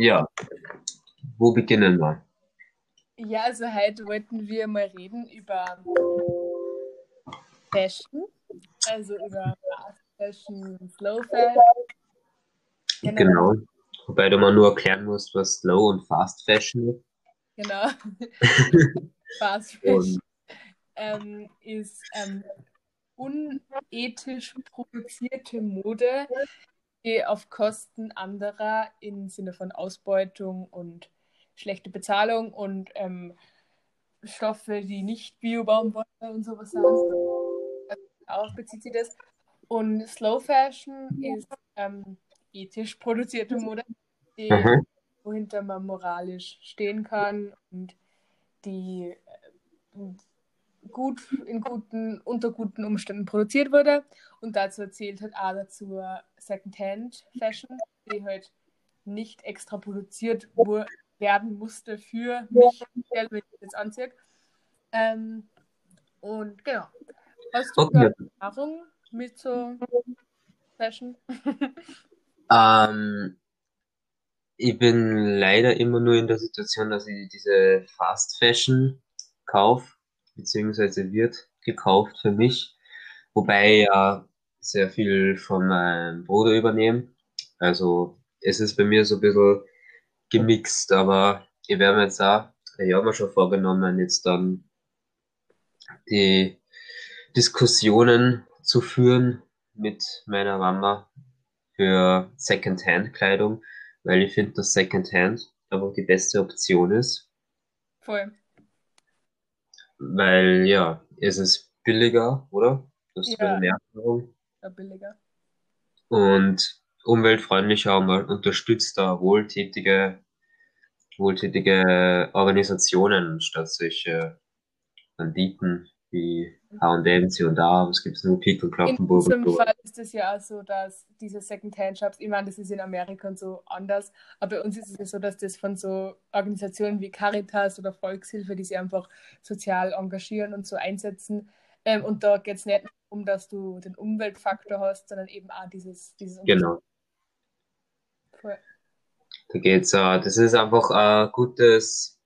ja, wo beginnen wir? ja, also heute wollten wir mal reden über Fashion, also über Fast Fashion, Slow Fashion. Genau. Wobei du mal nur erklären musst, was Slow und Fast Fashion ist. genau. Fast Fashion ähm, ist ähm, unethisch produzierte Mode, die auf Kosten anderer im Sinne von Ausbeutung und schlechte Bezahlung und ähm, Stoffe, die nicht Bio-Baumwolle und sowas sind. Also darauf bezieht sich das. Und Slow Fashion ist ähm, ethisch produzierte Mode, die, aha, wohinter man moralisch stehen kann und die äh, gut in guten, unter guten Umständen produziert wurde. Und dazu erzählt halt auch dazu Secondhand Fashion, die halt nicht extra produziert werden musste für mich, wenn ich das jetzt anziehe. Ähm, und genau. Hast du okay. Erfahrung mit so Fashion? Ähm, ich bin leider immer nur in der Situation, dass ich diese Fast Fashion kaufe, beziehungsweise wird gekauft für mich, wobei ja sehr viel von meinem Bruder übernehme. Also es ist bei mir so ein bisschen gemixt, aber ich werde mir jetzt auch, ich habe mir schon vorgenommen, jetzt dann die Diskussionen zu führen mit meiner Mama für Secondhand-Kleidung, weil ich finde, dass Secondhand einfach die beste Option ist, Voll. Weil ja, es ist billiger, oder? Das ist Ja, Erfahrung. ja, billiger. Und umweltfreundlicher und unterstützt da wohltätige, wohltätige Organisationen statt solche Banditen wie H&M, C&A, was gibt's und In Kloppenburg und unserem. Fall ist es ja auch so, dass diese Secondhand-Shops, ich meine, das ist in Amerika und so anders, aber bei uns ist es ja so, dass das von so Organisationen wie Caritas oder Volkshilfe, die sich einfach sozial engagieren und so einsetzen. Ähm, und da geht es nicht um, dass du den Umweltfaktor hast, sondern eben auch dieses, dieses Genau. Voll. Da geht's, äh, das ist einfach ein gutes,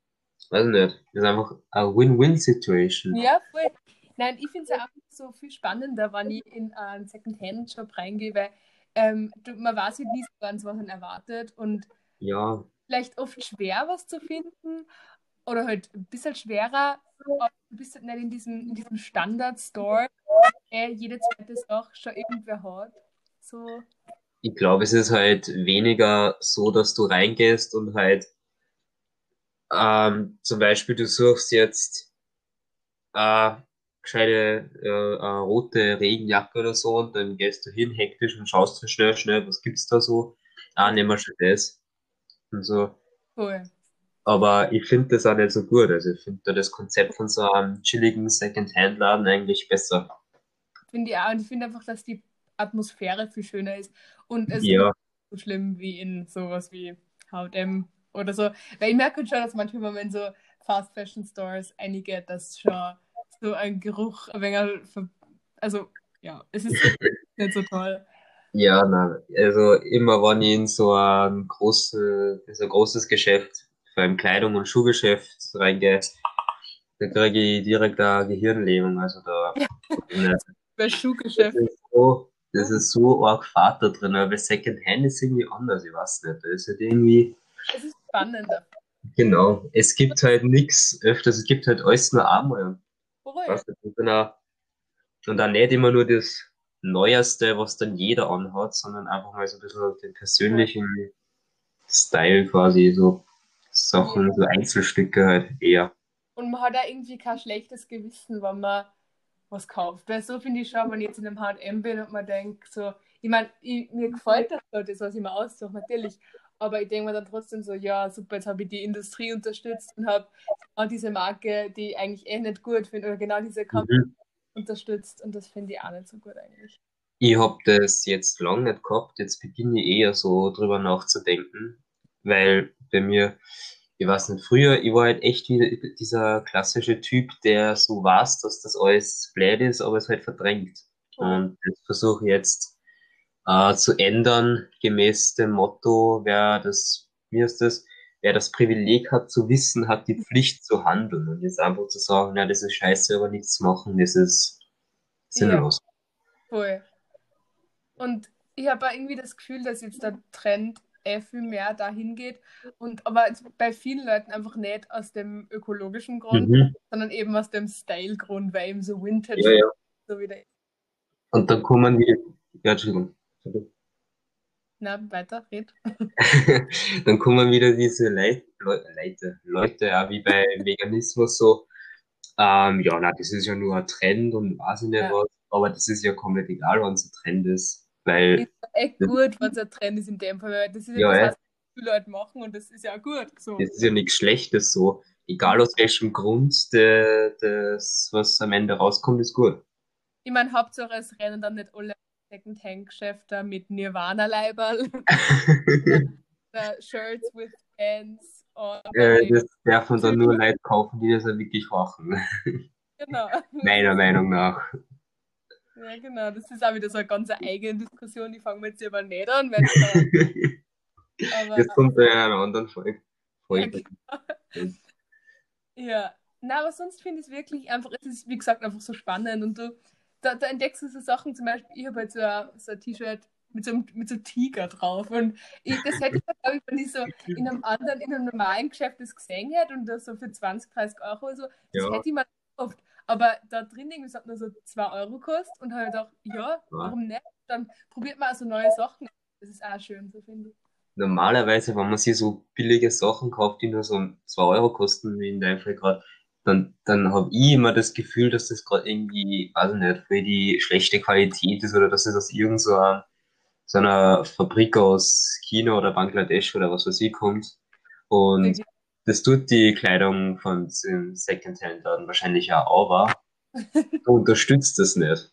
weiß nicht, das ist einfach eine Win-Win-Situation. Ja, voll. Nein, ich finde es auch so viel spannender, wenn ich in einen Secondhand-Shop reingehe, weil ähm, man weiß halt nie so ganz, was man erwartet und Ja, vielleicht oft schwer, was zu finden oder halt ein bisschen schwerer, aber du bist halt nicht in diesem, in diesem Standard-Store, der jede zweite Sache schon irgendwer hat. So, ich glaube, es ist halt weniger so, dass du reingehst und halt, ähm, zum Beispiel du suchst jetzt, äh, gescheite, äh, äh, rote Regenjacke oder so und dann gehst du hin hektisch und schaust du schnell, schnell, was gibt's da so? Ah, nehmen wir schon das. Und so. voll. Aber ich finde das auch nicht so gut. Also ich finde da das Konzept von so einem chilligen Second-Hand-Laden eigentlich besser. Finde ich auch. Und ich finde einfach, dass die Atmosphäre viel schöner ist. Und es ist Ja, nicht so schlimm wie in sowas wie H&M oder so. Weil ich merke schon, dass manchmal, wenn so Fast Fashion Stores einige, dass schon so ein Geruch ein wenig, also ja, es ist nicht so toll. ja, na, also immer wenn ich in so ein großes, so ein großes Geschäft, vor allem Kleidung- und Schuhgeschäft reingehe, da kriege ich direkt eine Gehirnlähmung. Also da, ne, Bei das Schuhgeschäft. ist so, das ist so arg Fahrt da drin, aber Secondhand ist irgendwie anders, ich weiß nicht. Da ist halt irgendwie, Es ist spannender. genau, es gibt halt nix öfters, es gibt halt alles nur einmal. Und dann nicht immer nur das Neueste, was dann jeder anhat, sondern einfach mal so ein bisschen den persönlichen Style quasi, so Sachen, so Einzelstücke halt eher. Und man hat auch irgendwie kein schlechtes Gewissen, wenn man was kauft. Weil so finde ich schon, wenn ich jetzt in einem H&M bin und man denkt so, ich meine, mir gefällt das, so, das, was ich mir aussuche, natürlich. Aber ich denke mir dann trotzdem so, ja, super, jetzt habe ich die Industrie unterstützt und habe genau diese Marke, die ich eigentlich eh nicht gut finde, oder genau diese Kampagne Mhm. unterstützt und das finde ich auch nicht so gut eigentlich. Ich hab das jetzt lang nicht gehabt, jetzt beginne ich eher so drüber nachzudenken, weil bei mir, ich weiß nicht, früher, ich war halt echt wieder dieser klassische Typ, der so weiß, dass das alles blöd ist, aber es halt verdrängt. Und das versuche ich jetzt äh, zu ändern, gemäß dem Motto, wer das, wie heißt das, wer das Privileg hat zu wissen, hat die Pflicht zu handeln. Und jetzt einfach zu sagen, na, das ist scheiße, aber nichts zu machen, das ist sinnlos. Ja, voll. Und ich habe irgendwie das Gefühl, dass jetzt der Trend eh viel mehr dahin geht. Und aber bei vielen Leuten einfach nicht aus dem ökologischen Grund, mhm. sondern eben aus dem Style-Grund, weil eben so Vintage ja, ja. so wieder. Und dann kommen wir. Ja, Entschuldigung. Na, weiter, red. dann kommen wieder diese Leute, Leute, Leute, ja, wie bei Veganismus so, ähm, ja, na, das ist ja nur ein Trend und weiß ich nicht ja. was, aber das ist ja komplett egal, wenn es ein Trend ist, weil... Ist echt gut, wenn es ein Trend ist in dem Fall, weil das ist ja, ja das, was viele Leute machen und das ist ja gut. So. Das ist ja nichts Schlechtes so. Egal aus welchem Grund der, das, was am Ende rauskommt, ist gut. Ich meine, Hauptsache es rennen dann nicht alle Second-Hand-Geschäfte mit Nirvana-Leiberl. Shirts with Pants. Äh, das darf man dann nur Leute kaufen, die das ja wirklich machen. Genau. Meiner Meinung nach. Ja, genau. Das ist auch wieder so eine ganz eigene Diskussion, die fangen wir jetzt aber nicht an. Weil aber, das kommt ja in einer anderen Folge. Folge. Ja, genau. ja. Na, aber sonst finde ich es wirklich einfach, es ist wie gesagt einfach so spannend und du da, da entdeckst du so Sachen, zum Beispiel, ich habe halt so ein, so ein T-Shirt mit so, einem, mit so einem Tiger drauf. Und ich, das hätte ich, glaube ich, wenn ich so in einem anderen, in einem normalen Geschäft das gesehen hätte und das so für 20, 30 Euro oder so, das ja. hätte ich mal oft. Aber da drin irgendwie es hat nur so 2 Euro gekostet und habe gedacht, ja, warum nicht? Dann probiert man also neue Sachen. Das ist auch schön, so finde ich. Normalerweise, wenn man sich so billige Sachen kauft, die nur so 2 Euro kosten, wie in deinem Fall gerade, dann, dann habe ich immer das Gefühl, dass das gerade irgendwie, weiß ich nicht, für die schlechte Qualität ist oder dass es aus irgendeiner so einer Fabrik aus China oder Bangladesch oder was weiß ich kommt. Und okay. das tut die Kleidung von dem Secondhand dann wahrscheinlich auch, aber du unterstützt das nicht.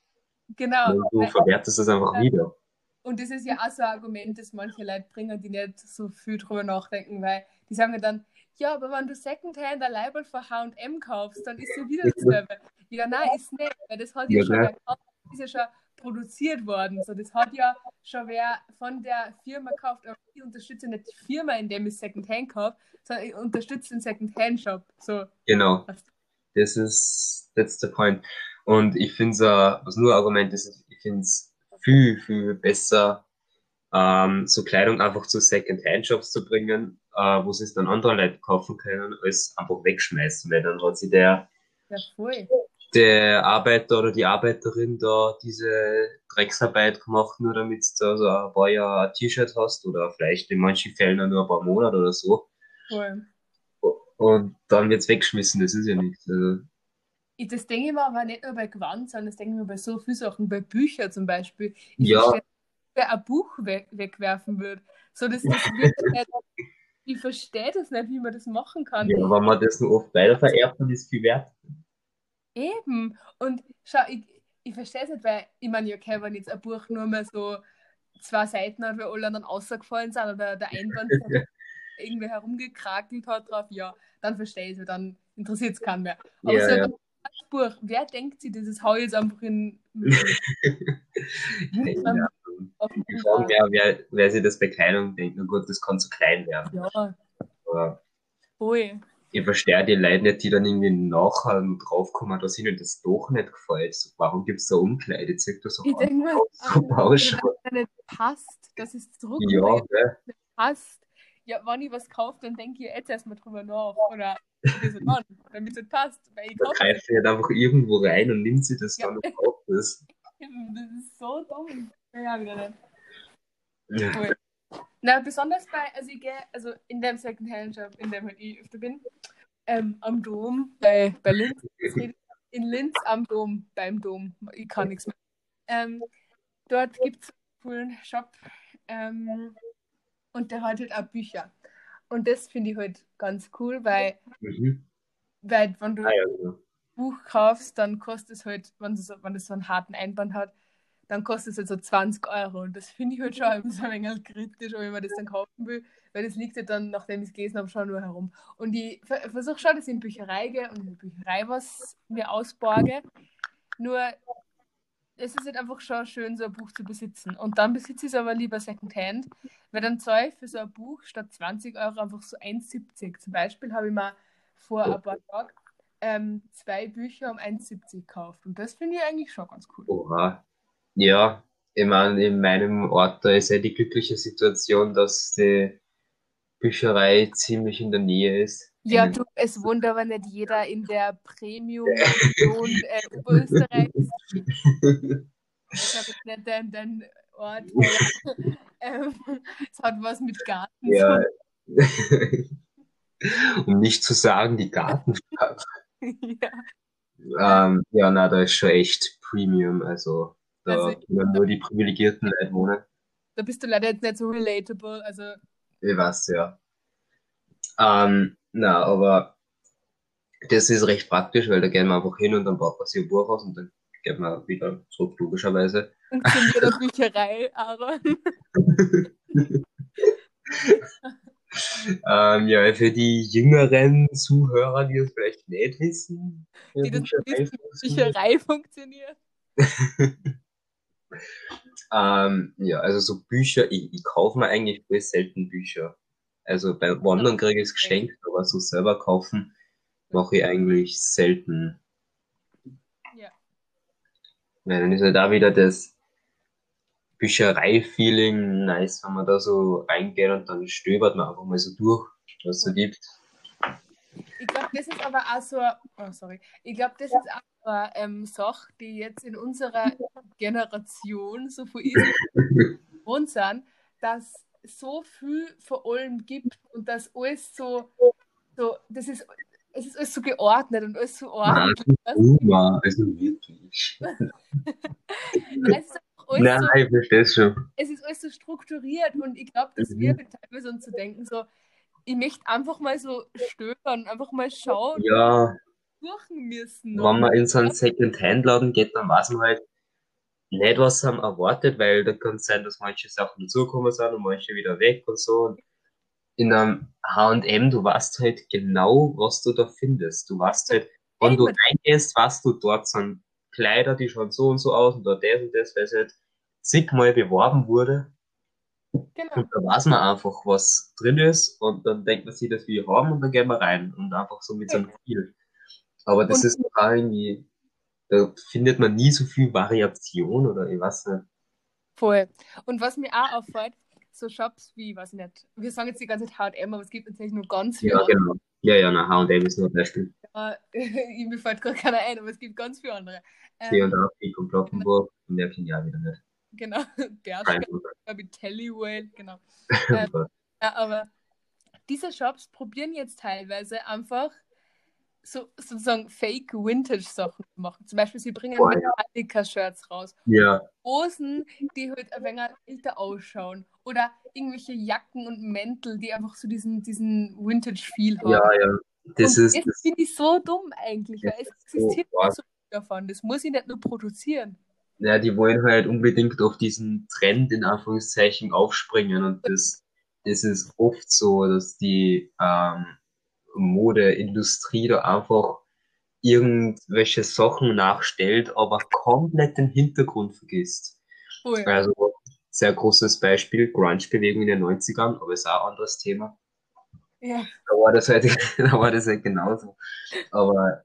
Genau. Und du verwertest das einfach ja. wieder. Und das ist ja auch so ein Argument, das manche Leute bringen, die nicht so viel drüber nachdenken, weil die sagen ja dann, ja, aber wenn du Secondhand ein Label von H&M kaufst, dann ist ja wieder dasselbe. Ja, nein, ist nicht, weil das hat ja, ja schon wer gekauft, ist ja schon produziert worden. So, das hat ja schon wer von der Firma gekauft, aber ich unterstütze nicht die Firma, indem ich Secondhand kaufe, sondern ich unterstütze den Secondhand-Shop. So. Genau. Das ist, that's the point. Und ich finde es, was nur Argument ist, ich finde es viel, viel besser, ähm, so Kleidung einfach zu Second-Hand-Shops zu bringen, äh, wo sie es dann andere Leute kaufen können, als einfach wegschmeißen, weil dann hat sie der, ja, voll. der Arbeiter oder die Arbeiterin da diese Drecksarbeit gemacht, nur damit du da so ein paar Jahre ein T-Shirt hast oder vielleicht in manchen Fällen nur ein paar Monate oder so. Voll. Und dann wird's weggeschmissen, das ist ja nichts. Also, das denke ich mir aber nicht nur bei Gewand, sondern das denke ich mir bei so vielen Sachen, bei Büchern zum Beispiel. Ich ja wer ein Buch we wegwerfen würde. So, das, das nicht, ich verstehe das nicht, wie man das machen kann. Ja, wenn man das nur oft weitervererbt, dann ist es viel wert. Eben. Und schau, ich, ich verstehe es nicht, weil ich meine, okay, wenn jetzt ein Buch nur mehr so zwei Seiten hat, weil alle dann rausgefallen sind oder der Einband irgendwie herumgekrakelt hat drauf, ja, dann verstehe ich es, dann interessiert es keinen mehr. Aber ja, so ja. Buch, wer denkt sich, dieses hau jetzt einfach in. ja. Frage mich wer, wer sich das bei Kleidung denkt, na gut, das kann zu klein werden. Ja. Aber Ui. ich verstehe die Leute nicht, die dann irgendwie nachher draufkommen, dass ihnen das doch nicht gefällt. Warum gibt es da Umkleide? Zeig das auch ich denke mal, so. Wenn es nicht passt, dass es zurück ja, ja. passt. Ja, wenn ich was kaufe, dann denke ich jetzt erstmal drüber nach. Oder damit es passt. Weil ich da greift sie halt einfach irgendwo rein und nimmt sie das ja. dann und kauft das. Das ist so dumm. Ja, wieder nicht. Ja. Cool. Na, besonders bei, also ich gehe, also in dem Secondhand-Shop, in dem halt ich öfter bin, ähm, am Dom, bei, bei Linz, in Linz am Dom, beim Dom, ich kann nichts mehr. Ähm, dort gibt es einen coolen Shop ähm, und der hat halt auch Bücher. Und das finde ich halt ganz cool, weil, mhm. weil wenn du ah, ja, ein Buch kaufst, dann kostet es halt, wenn es so einen harten Einband hat, dann kostet es halt so 20 Euro. Und das finde ich halt schon so ein wenig kritisch, ob ich mir das dann kaufen will, weil das liegt ja dann, nachdem ich es gelesen habe, schon nur herum. Und ich versuche schon, dass ich in Bücherei gehe und in der Bücherei was mir ausborge. Nur es ist halt einfach schon schön, so ein Buch zu besitzen. Und dann besitze ich es aber lieber Secondhand, weil dann zahle ich für so ein Buch statt 20 Euro einfach so 1,70. Zum Beispiel habe ich mal vor ein paar Tagen ähm, zwei Bücher um 1,70 gekauft. Und das finde ich eigentlich schon ganz cool. Oha. Ja, ich meine, in meinem Ort, da ist ja die glückliche Situation, dass die Bücherei ziemlich in der Nähe ist. Ja, du, es wohnt aber nicht jeder in der Premium-Region äh, Oberösterreichs. Ich habe jetzt nicht den, den Ort, ähm, es hat was mit Garten. Ja. um nicht zu sagen, die Gartenstadt. ja. Ähm, ja, na, da ist schon echt Premium, also Also, können nur die privilegierten Leute wohnen. Da bist du leider jetzt nicht so relatable. Also, Ich weiß, ja. Ähm, na, aber das ist recht praktisch, weil da gehen wir einfach hin und dann baut man sich ein Buch aus und dann geht man wieder zurück, logischerweise. funktioniert der Bücherei, Aaron. Ähm, ja, für die jüngeren Zuhörer, die das vielleicht nicht wissen, wie Die das Bücherei wissen. Bücherei funktioniert. Ähm, ja, also so Bücher, ich, ich kaufe mir eigentlich voll selten Bücher. Also bei Wandern kriege ich es geschenkt, aber so selber kaufen mache ich eigentlich selten. Ja. Weil dann ist ja da wieder das Bücherei-Feeling nice, wenn man da so reingeht und dann stöbert man einfach mal so durch, was es so gibt. Ich glaube, das ist aber auch so, oh, sorry, ich glaube, das ist auch eine ähm, Sache, die jetzt in unserer Generation so viel gewohnt sind, dass so viel von allem gibt und dass alles so, so das ist, es ist alles so geordnet und alles so Nein, ordentlich. Boomer, also wirklich. Es ist einfach alles Nein, so, ich verstehe schon. es ist alles so strukturiert und ich glaube, dass Mhm. wir teilweise uns zu denken, so, ich möchte einfach mal so stöbern, einfach mal schauen, Ja, suchen müssen. wenn man in so einen Second-Hand-Laden geht, dann weiß man halt nicht, was haben erwartet, weil da kann es sein, dass manche Sachen dazugekommen sind und manche wieder weg und so. Und in einem H&M, du weißt halt genau, was du da findest. Du weißt halt, wenn du reingehst, weißt du, dort sind Kleider, die schauen so und so aus und dort das und das, weil es halt zigmal beworben wurde. Genau. Und da weiß man einfach, was drin ist und dann denkt man sich, das will ich haben und dann gehen wir rein und einfach so mit so einem Ziel. Aber das Und- ist total irgendwie, da findet man nie so viel Variation oder ich weiß nicht. Voll. Und was mir auch auffällt, so Shops wie, weiß ich nicht, wir sagen jetzt die ganze Zeit H&M, aber es gibt tatsächlich nur ganz viele Ja, genau. Ja, ja, na, H&M ist nur ein Beispiel. andere. mir fällt gerade keiner ein, aber es gibt ganz viele andere. C Ähm, und A, Peak und Glockenburg, und mehr kenne ich auch wieder nicht. genau, der glaube ich, Tellywell, genau. Ähm, Ja, aber diese Shops probieren jetzt teilweise einfach so sozusagen Fake Vintage Sachen zu machen. Zum Beispiel, sie bringen ja. Metallica-Shirts raus. Ja, Hosen, die halt ein wenig älter ausschauen. Oder irgendwelche Jacken und Mäntel, die einfach so diesen, diesen Vintage-Feel haben. ja, ja. Das und ist, das das, finde ich so dumm eigentlich, weil es existiert so so viel davon. Das muss ich nicht nur produzieren. ja, die wollen halt unbedingt auf diesen Trend in Anführungszeichen aufspringen und das, das ist oft so, dass die ähm, Modeindustrie da einfach irgendwelche Sachen nachstellt, aber komplett den Hintergrund vergisst. Voll. Also sehr großes Beispiel, Grunge-Bewegung in den 90ern, aber ist auch ein anderes Thema. Ja. Da war das halt, da war das halt genauso. Aber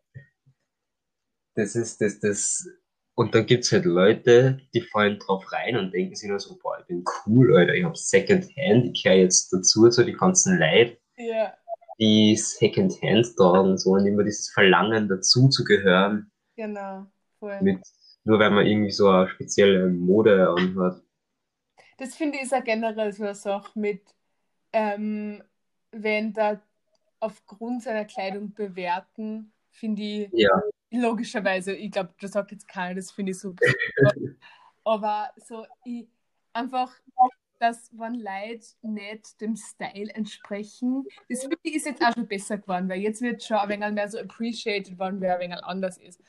das ist das, das, und dann gibt's halt Leute, die fallen drauf rein und denken sich nur so, boah, ich bin cool, Alter, ich hab Secondhand, ich gehöre jetzt dazu, zu die ganzen Leute, Ja, die Secondhand tragen, so, und immer dieses Verlangen dazu zu gehören, genau. Voll. mit, nur weil man irgendwie so eine spezielle Mode anhat. Das finde ich ist auch generell so eine Sache mit, ähm, wenn da aufgrund seiner Kleidung bewerten, finde ich Ja, logischerweise, ich glaube, das sagt jetzt keiner, das finde ich so. Aber so, ich, einfach, dass wenn Leute nicht dem Style entsprechen, das finde ich ist jetzt auch schon besser geworden, weil jetzt wird schon ein wenig mehr so appreciated, wann wer ein wenig anders ist.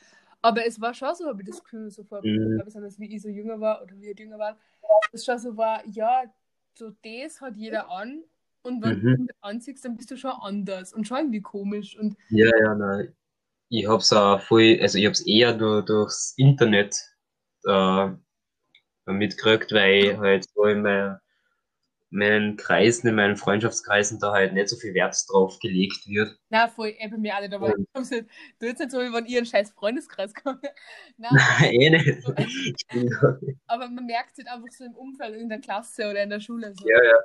Aber es war schon so, habe ich das Gefühl, so vor, Mhm. besonders wie ich so jünger war oder wie ich jünger war, dass es schon so war, ja, so das hat jeder an und wenn Mhm. du anziehst, dann bist du schon anders und schon irgendwie komisch und ja, ja, nein. Ich hab's auch voll, also ich hab's eher nur durchs Internet äh, mitgekriegt, weil ich halt so in meiner meinen Kreisen, in meinen Freundschaftskreisen da halt nicht so viel Wert drauf gelegt wird. Na, voll, eh bei mir alle dabei. Ja. Du jetzt nicht so, wie wenn ihr einen scheiß Freundeskreis kommt. Nein, Nein, eh nicht. Bin da- aber man merkt es halt einfach so im Umfeld, in der Klasse oder in der Schule. So. ja, ja.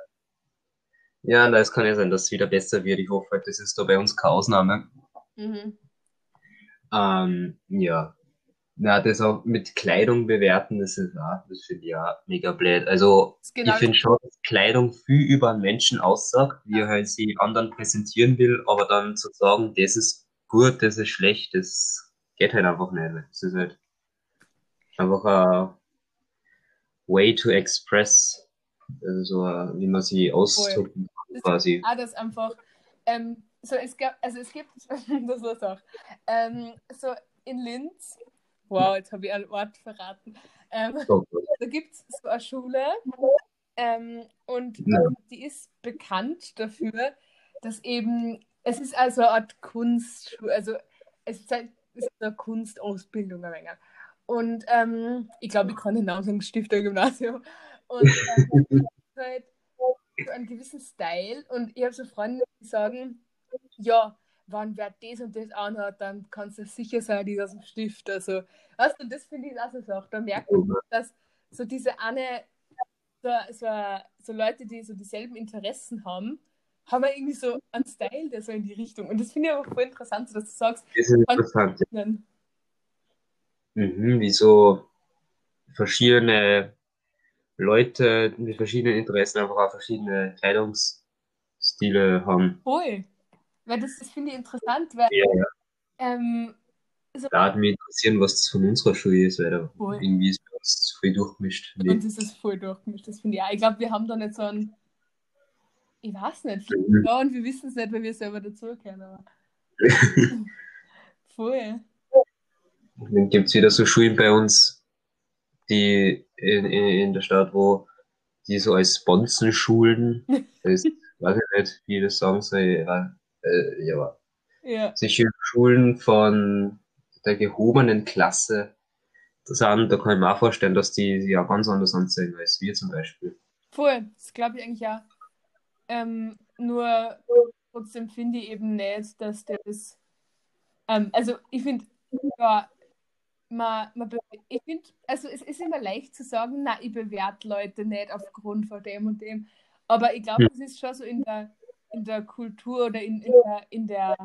Ja, na, es kann ja sein, dass es wieder besser wird. Ich hoffe, halt, das ist da bei uns keine Ausnahme. Mhm. Ähm, ja. Na, das auch mit Kleidung bewerten, das ist auch, das finde ich ja mega blöd. Also, genau ich finde schon, dass Kleidung viel über einen Menschen aussagt, wie er halt sie anderen präsentieren will, aber dann zu sagen, das ist gut, das ist schlecht, das geht halt einfach nicht. Das ist halt einfach ein way to express, also so, wie man sie ausdrücken kann, quasi. Ah, das einfach. Ähm, so, es gab, also es gibt, das war's auch. Ähm, so in Linz, wow, jetzt habe ich einen Ort verraten. Ähm, So da gibt es so eine Schule ähm, und Ja. die ist bekannt dafür, dass eben, es ist also eine Art Kunstschule, also es ist, halt, eine Kunstausbildung ein wenig. Und ähm, ich glaube, ich kann den Namen sagen, Stifter Gymnasium. Und ähm, halt so einen gewissen Style und ich habe so Freunde, die sagen, ja, wenn wer das und das anhat, dann kannst du sicher sein, die aus dem Stift. Also, weißt du, und das finde ich auch so Sache. Da merkt man, dass so diese eine, so, so, so Leute, die so dieselben Interessen haben, haben wir irgendwie so einen Style, der so in die Richtung. Und das finde ich aber voll interessant, dass du sagst, Das ist interessant. ja. Mhm, wie so verschiedene Leute mit verschiedenen Interessen einfach auch verschiedene Kleidungsstile haben. voll. Weil das, das finde ich interessant, weil Ja, ja. ähm, Da hat mich interessieren, was das von unserer Schule ist, weil da Voll. irgendwie ist bei uns viel durchgemischt. bei uns ist es voll durchgemischt. Das finde ich auch. Ich glaube, wir haben da nicht so einen, ich weiß nicht, Mhm. ja, und wir wissen es nicht, weil wir selber dazugehören, aber voll. Und dann gibt's wieder so Schulen bei uns, die in, in, in der Stadt, wo die so als Sponsenschulen, das weiß ich nicht, wie das sagen soll, äh, ja, Ja, solche Schulen von der gehobenen Klasse sind, da kann ich mir auch vorstellen, dass die ja ganz anders anziehen als wir zum Beispiel. voll. Das glaube ich eigentlich auch. Ähm, nur trotzdem finde ich eben nicht, dass das. Ähm, also ich finde, ja, man, man, ich finde, also es ist immer leicht zu sagen, na, ich bewerte Leute nicht aufgrund von dem und dem. Aber ich glaube, Hm. es ist schon so in der, in der Kultur oder in, in der, in der,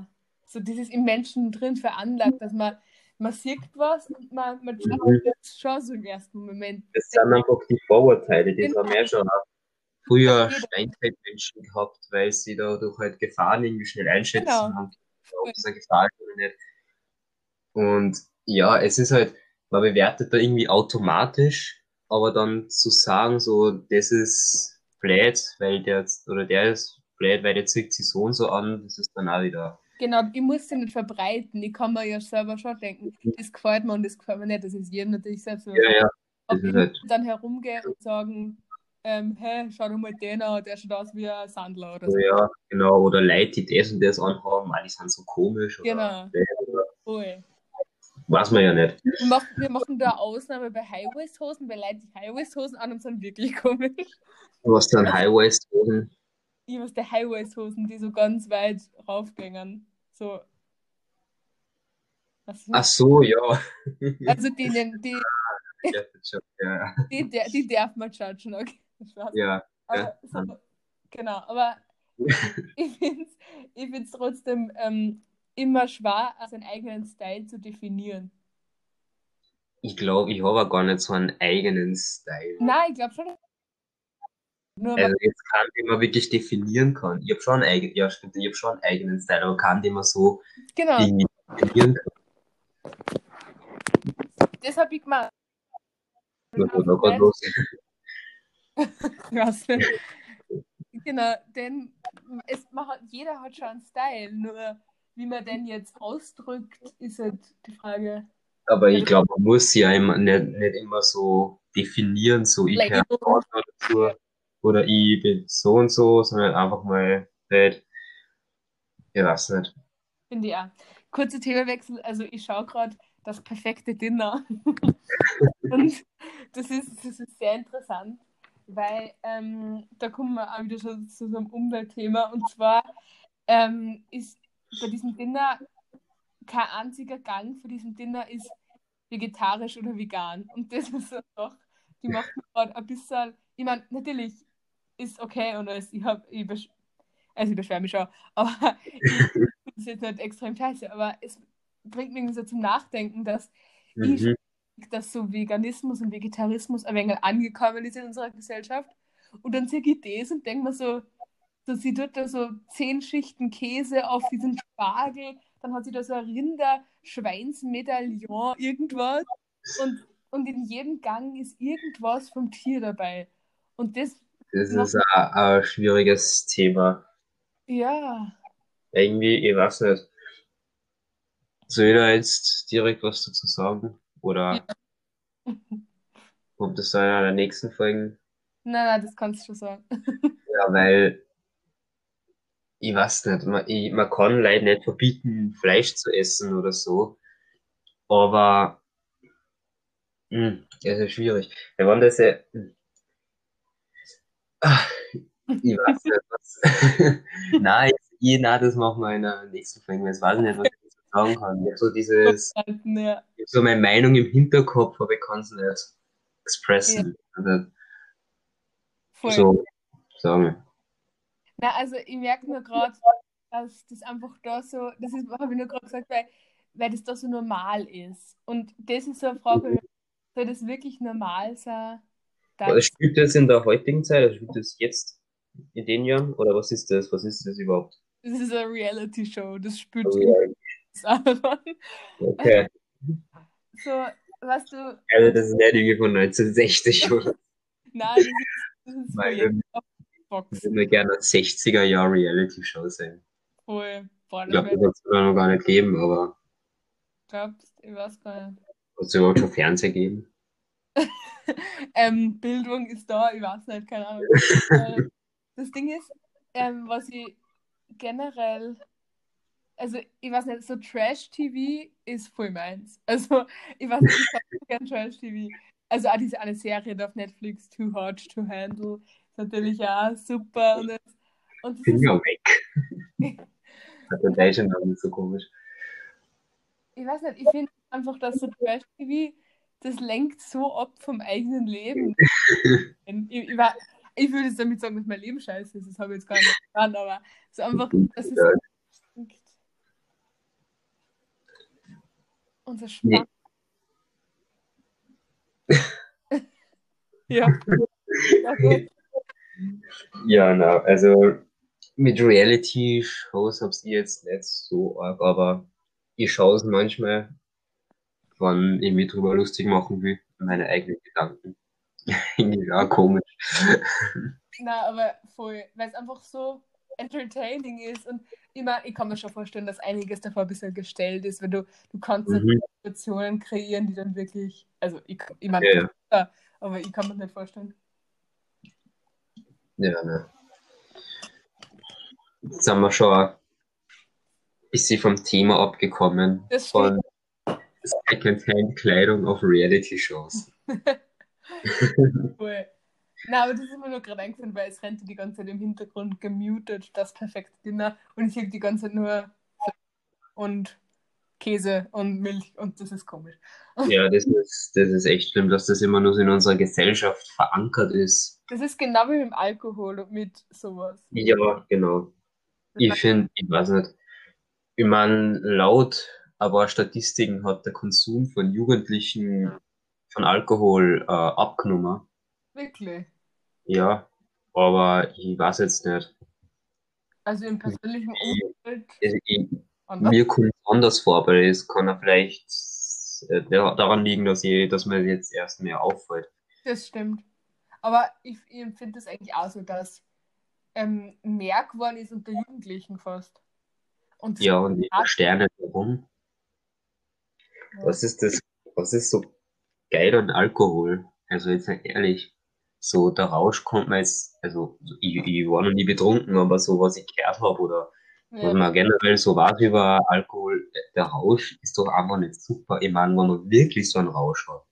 so dieses im Menschen drin veranlagt, dass man, man sieht was und man, man Mhm. glaubt das schon so im ersten Moment. Das sind einfach die Vorurteile, die Genau. haben ja schon auch früher Steinzeitmenschen gehabt, weil sie dadurch halt Gefahren irgendwie schnell einschätzen Genau. haben, ob es eine Gefahr ist oder nicht. Und ja, es ist halt, man bewertet da irgendwie automatisch, aber dann zu sagen, so, das ist blöd, weil der jetzt, oder der ist blöd, weil der zieht sich so und so an, das ist dann auch wieder, Genau, ich muss sie nicht verbreiten. Ich kann mir ja selber schon denken, das gefällt mir und das gefällt mir nicht. Das ist jedem natürlich selbst. ja, ja, das ist halt, dann herumgehe und sagen, ähm, hey, schau doch mal den an, der schaut aus wie ein Sandler oder so. ja, genau, oder Leute, die das und das anhaben, ah, die sind so komisch, oder Genau. oder, weiß man ja nicht. Wir machen, wir machen da Ausnahme bei High-Waist-Hosen, weil Leute, die High-Waist-Hosen an und sind wirklich komisch. Was dann High-Waist-Hosen, Ich weiß, der High-Waist-Hosen, die so ganz weit raufgängen. So. Was ach so, ja. Also die, die, die, Ja, schon, ja, die, die, die darf man judgen, okay? Ja. Aber so, genau, aber ich finde es ich find's trotzdem ähm, immer schwer, seinen eigenen Style zu definieren. Ich glaube, ich habe gar nicht so einen eigenen Style. Nein, ich glaube schon. Nur Also jetzt keinen, den man wirklich definieren kann. Ich habe schon einen eigenen, ja stimmt, ich habe schon einen eigenen Style, aber keinen, den man so genau, definieren kann. das habe ich gemacht. Was war da gerade los? Krass. genau, denn es, man hat, jeder hat schon einen Style, nur wie man den jetzt ausdrückt, ist halt die Frage. Aber ich glaube, man muss ja immer nicht, nicht immer so definieren, so ich Like, gehöre dort dazu oder ich bin so und so, sondern einfach mal halt, ich weiß nicht. Finde ich auch. Kurzer Themawechsel, also ich schaue gerade, das perfekte Dinner. und das ist, das ist sehr interessant, weil ähm, da kommen wir auch wieder schon zu so einem Umweltthema. Und zwar ähm, ist bei diesem Dinner kein einziger Gang für diesen Dinner ist vegetarisch oder vegan. Und das ist doch, die macht mir gerade ein bisschen, ich meine, natürlich ist okay und alles, ich habe, ich besch also ich beschwere mich schon, aber es jetzt nicht extrem scheiße, aber es bringt mich so zum Nachdenken, dass mhm. ich dass so Veganismus und Vegetarismus ein wenig angekommen ist in unserer Gesellschaft. Und dann sehe ich das und denke mir so, so, sie tut da so zehn Schichten Käse auf diesen Spargel, dann hat sie da so ein Rinder-Schweinsmedaillon, irgendwas. Und, und in jedem Gang ist irgendwas vom Tier dabei. Und das. Das ist ein, ein schwieriges Thema. Ja. Irgendwie, ich weiß nicht. Soll ich da jetzt direkt was dazu sagen? Oder ja. kommt es da in einer nächsten Folge? Nein, nein, das kannst du schon sagen. ja, weil ich weiß nicht, man, ich, man kann leider nicht verbieten, Fleisch zu essen oder so. Aber mh, hm, das ist schwierig. Wenn man das ja. Ach, ich weiß nicht, was. nein, ich, nein, das machen wir in der nächsten Folge, weil ich weiß nicht, was ich dazu sagen kann. Ich habe so dieses. Ja. Ich hab so meine Meinung im Hinterkopf, aber ich kann es nicht expressen. Ja. Also, so, sagen wir. Na, also ich merke nur gerade, dass das einfach da so, das habe ich nur gerade gesagt, weil, weil das da so normal ist. Und das ist so eine Frage, soll das wirklich normal sein? Oder spielt das in der heutigen Zeit, oder spielt das jetzt in den Jahren? Oder was ist das? Was ist das überhaupt? Das ist eine Reality-Show, das spielt oh, Okay. So, was du. Also das ist nicht irgendwie von 1960, oder? Nein, das ist, das ist Weil, Box. Ich würde gerne 60er Jahr Reality-Show sehen. Voll. Boah, ich glaube, das wird es noch gar nicht geben, aber. Glaubst ich weiß gar nicht. Wird es überhaupt schon Fernsehen geben? ähm, Bildung ist da, ich weiß nicht, keine Ahnung. Äh, das Ding ist, ähm, was ich generell, also ich weiß nicht, so Trash-TV ist voll meins. Also ich weiß nicht, ich mag gerne Trash-TV. Also auch diese eine Serie auf Netflix, Too Hard to Handle, natürlich auch super. Und, das, und das Finger weg. Der deutsche Name so komisch. Ich weiß nicht, ich finde einfach, dass so Trash-TV, das lenkt so ab vom eigenen Leben. ich, ich, ich würde jetzt damit sagen, dass mein Leben scheiße ist, das habe ich jetzt gar nicht getan, aber so einfach, das ist. Unser Spaß. Nee. ja. ja ja, na, also mit Reality-Shows hab's ich jetzt nicht so arg, aber ich schaue es manchmal, wann ich mich drüber lustig machen will, meine eigenen Gedanken. Auch komisch. Na, aber voll, weil es einfach so entertaining ist und immer, ich kann mir schon vorstellen, dass einiges davor ein bisschen gestellt ist, wenn du, du kannst mhm. Situationen kreieren, die dann wirklich, also ich, ich meine, ja, ja. aber ich kann mir nicht vorstellen. Ja, ne. Jetzt sind wir schon ein bisschen vom Thema abgekommen. Das von Secondhand-Kleidung auf Reality-Shows. cool. Na, aber das ist mir nur gerade eingefallen, weil es rennt die ganze Zeit im Hintergrund gemutet, das perfekte Dinner. Und ich sehe die ganze Zeit nur und Käse und Milch und das ist komisch. Ja, das ist, das ist echt schlimm, dass das immer nur so in unserer Gesellschaft verankert ist. Das ist genau wie mit dem Alkohol und mit sowas. Ja, genau. Ich finde, ich weiß nicht, ich meine, laut aber Statistiken hat der Konsum von Jugendlichen von Alkohol äh, abgenommen. Wirklich? Ja, aber ich weiß jetzt nicht. Also im persönlichen Umfeld. Ich, ich, mir kommt es anders vor, aber es kann ja vielleicht äh, daran liegen, dass, ich, dass mir jetzt erst mehr auffällt. Das stimmt. Aber ich, ich finde es eigentlich auch so, dass ähm, mehr geworden ist unter Jugendlichen fast. Und ja, und die Sterne warum? Ja. Was ist das? Was ist so geil an Alkohol? Also jetzt nicht ehrlich. So, der Rausch kommt mir jetzt, also ich, ich war noch nie betrunken, aber so was ich gehört habe oder Was man generell so weiß über Alkohol, der Rausch ist doch einfach nicht super. Ich meine, wenn man wirklich so einen Rausch hat,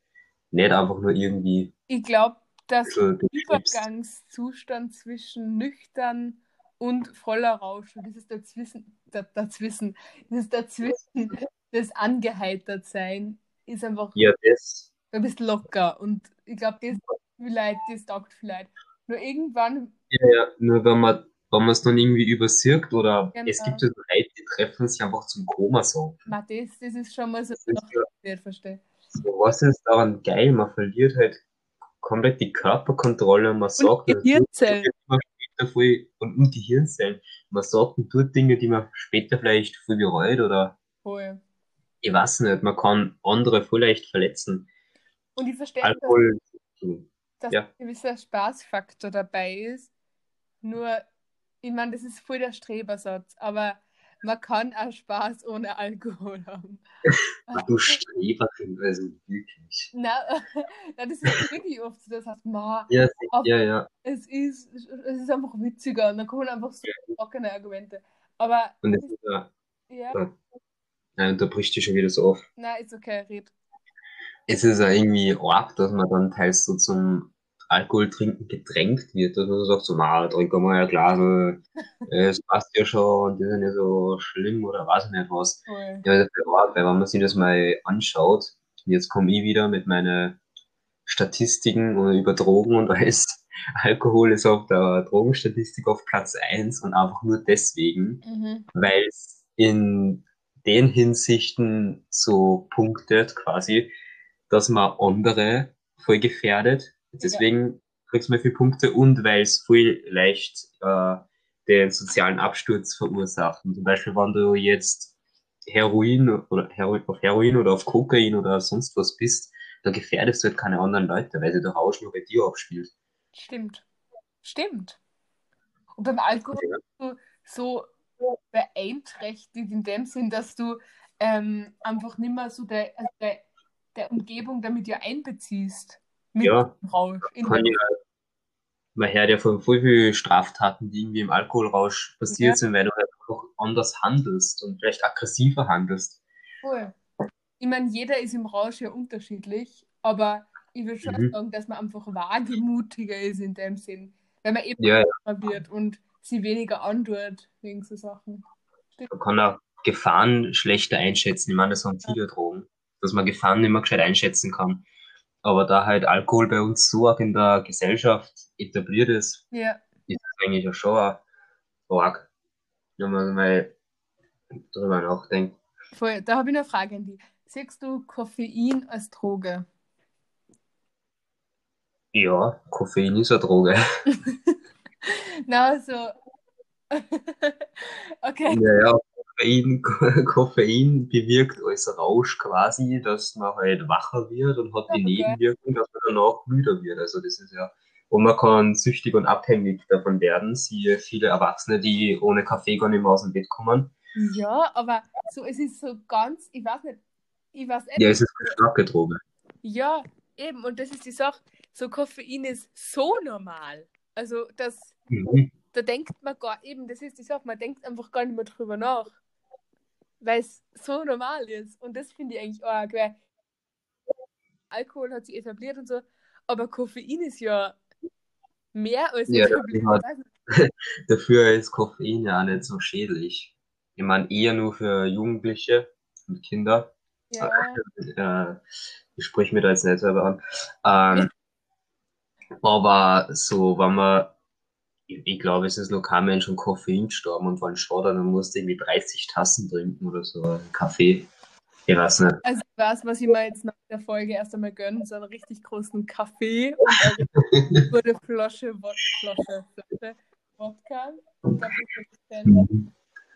nicht einfach nur irgendwie Ich glaube, dass der. Übergangszustand zwischen nüchtern und voller Rausch, und dieses dazwischen, da, dazwischen, dieses dazwischen, das Angeheitertsein, ist einfach Ja, das, ein bisschen locker. Und ich glaube, das vielleicht, das taugt vielleicht. Nur irgendwann, ja, ja, nur wenn man, wenn man es dann irgendwie übersirkt oder es Genau. gibt ja so Leute, die treffen sich einfach zum Koma so. das, das ist schon mal so, Das ist ja, nicht verstehe. so was ist daran geil? Man verliert halt komplett die Körperkontrolle und man Und sagt, tut Gehirnzellen. Voll, und, und die Hirnzellen. Man sagt und tut Dinge, die man später vielleicht voll bereut oder Voll. Ich weiß nicht, man kann andere voll leicht verletzen. Und ich verstehe, dass, Alkohol, dass ja, ein gewisser Spaßfaktor dabei ist. Nur, ich meine, das ist voll der Strebersatz, aber man kann auch Spaß ohne Alkohol haben. du Streberin, also wirklich. Na, das ist wirklich oft so, das heißt, ma, Ja, ja, ja. es ist, es ist einfach witziger und dann kommen einfach so trockene Argumente. Aber, Und es ist ja, ja, nein, da bricht die schon wieder so auf. na, ist okay, red. Es ist ja irgendwie arg, dass man dann teils so zum Alkohol trinken gedrängt wird, dass man so sagt, so, na, trink mal ein Glas, äh, es passt ja schon und das ist nicht so schlimm oder weiß ich nicht was. Voll. Ja, das ist ja arg, weil wenn man sich das mal anschaut, jetzt komme ich wieder mit meinen Statistiken über Drogen und alles. Alkohol ist auf der Drogenstatistik auf Platz eins und einfach nur deswegen, Mhm. weil es in den Hinsichten so punktet quasi, dass man andere voll gefährdet. Deswegen kriegst du mal viele Punkte und weil es voll leicht äh, den sozialen Absturz verursacht. Und zum Beispiel, wenn du jetzt Heroin oder Heroin, auf Heroin oder auf Kokain oder sonst was bist, da gefährdest du halt keine anderen Leute, weil sich der Rausch nur bei dir abspielt. Stimmt. Stimmt. Und beim Alkohol Ja. so beeinträchtigt in dem Sinn, dass du ähm, einfach nicht mehr so der, also der, der Umgebung damit ja einbeziehst. Mit Ja, Rausch. In kann der, ja, man hört ja von voll vielen Straftaten, die irgendwie im Alkoholrausch passiert Ja. sind, weil du halt einfach anders handelst und vielleicht aggressiver handelst. voll. Ich meine, jeder ist im Rausch ja unterschiedlich, aber ich würde schon Mhm. sagen, dass man einfach wagemutiger ist in dem Sinn. Wenn man eben Ja, ja, älter wird und sie weniger antut wegen so Sachen. man kann auch Gefahren schlechter einschätzen. Ich meine, das sind viele Drogen, dass man Gefahren nicht mehr gescheit einschätzen kann. Aber da halt Alkohol bei uns so auch in der Gesellschaft etabliert ist, Ja. ist das eigentlich ja schon auch arg, wenn man mal drüber nachdenkt. Voll. Da habe ich eine Frage an dich. Siehst du Koffein als Droge? Ja, Koffein ist eine Droge. Na, also. okay. Naja, Koffein, Koffein bewirkt als Rausch quasi, dass man halt wacher wird und hat die Okay. Nebenwirkung, dass man danach müder wird. Also das ist ja, und man kann süchtig und abhängig davon werden. Siehe viele Erwachsene, die ohne Kaffee gar nicht mehr aus dem Bett kommen. Ja, aber so, es ist so ganz, ich weiß nicht, ich weiß echt Ja, nicht. es ist eine starke Droge. Ja, eben, und das ist die Sache. So Koffein ist so normal. Also, das, Mhm. da denkt man gar, eben, das ist die Sache, man denkt einfach gar nicht mehr drüber nach. Weil es so normal ist. Und das finde ich eigentlich arg, weil Alkohol hat sich etabliert und so, aber Koffein ist ja mehr als Ja, nicht. Dafür ist Koffein ja nicht so schädlich. Ich meine, eher nur für Jugendliche und Kinder. Ja, äh, ich spreche mir da jetzt nicht selber an. Ähm, aber so, wenn man, ich, ich glaube, es ist noch kein Mensch an Koffein gestorben und wenn schon, dann musst du irgendwie 30 Tassen trinken oder so, einen Kaffee. Ich weiß nicht. also weiß, was ich mir jetzt nach der Folge erst einmal gönne, so einen richtig großen Kaffee und eine gute Flasche, Flasche, Flasche Wodka. Ist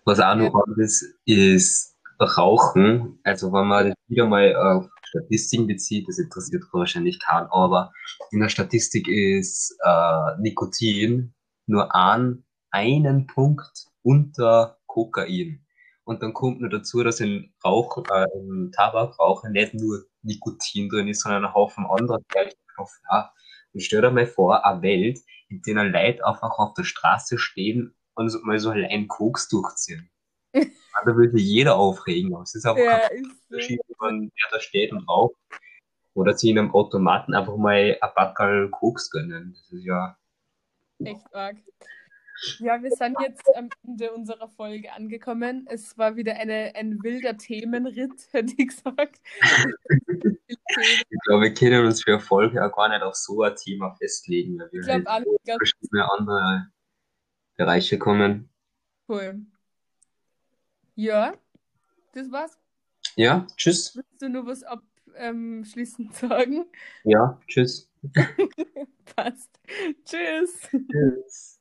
Was auch noch anders ist Rauchen. Also wenn man das wieder mal auf Statistiken bezieht, das interessiert wahrscheinlich keinen, aber in der Statistik ist äh, Nikotin nur an einen Punkt unter Kokain. Und dann kommt nur dazu, dass in Rauch, äh, im Tabakrauchen nicht nur Nikotin drin ist, sondern ein Haufen anderer Stoffe. Ja. Und stell dir mal vor, eine Welt, in der Leute einfach auf der Straße stehen und mal so allein Koks durchziehen. Da würde jeder aufregen. Es ist einfach Ja, so. Unterschied, ob man der da steht und raucht. Oder sich in einem Automaten einfach mal ein Backerl Koks gönnen. Das ist ja, Echt arg. Ja, wir sind jetzt am Ende unserer Folge angekommen. Es war wieder eine, ein wilder Themenritt, hätte ich gesagt. ich glaube, wir können uns für Erfolge auch gar nicht auf so ein Thema festlegen, weil wir Ich halt alle, ich glaube, verschiedene andere Bereiche kommen. cool. Ja, das war's. Ja, tschüss. Willst du nur was abschließend ähm, sagen? Ja, tschüss. Passt. Tschüss. Tschüss.